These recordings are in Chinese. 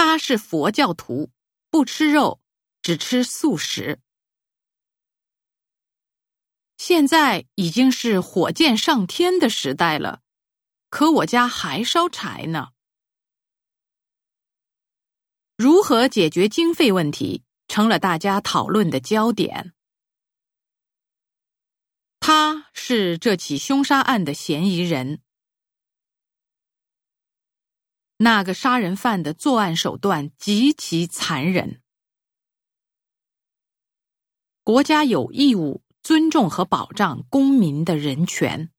他是佛教徒，不吃肉，只吃素食。现在已经是火箭上天的时代了，可我家还烧柴呢。如何解决经费问题，成了大家讨论的焦点。他是这起凶杀案的嫌疑人。那个杀人犯的作案手段极其残忍，国家有义务尊重和保障公民的人权。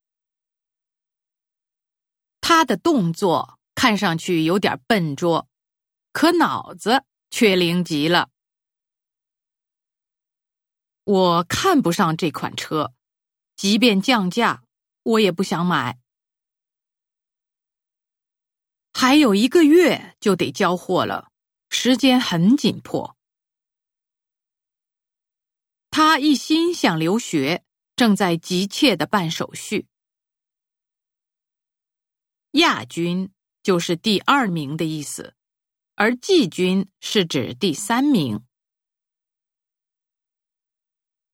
他的动作看上去有点笨拙，可脑子却灵极了。我看不上这款车，即便降价，我也不想买。还有一个月就得交货了，时间很紧迫。他一心想留学，正在急切的办手续。亚军就是第二名的意思，而季军是指第三名。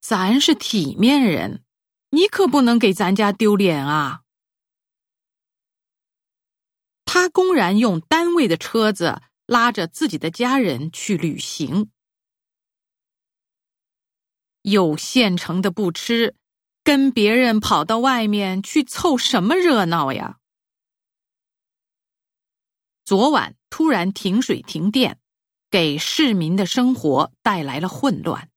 咱是体面人，你可不能给咱家丢脸啊！他公然用单位的车子拉着自己的家人去旅行，有现成的不吃，跟别人跑到外面去凑什么热闹呀？昨晚突然停水停电，给市民的生活带来了混乱。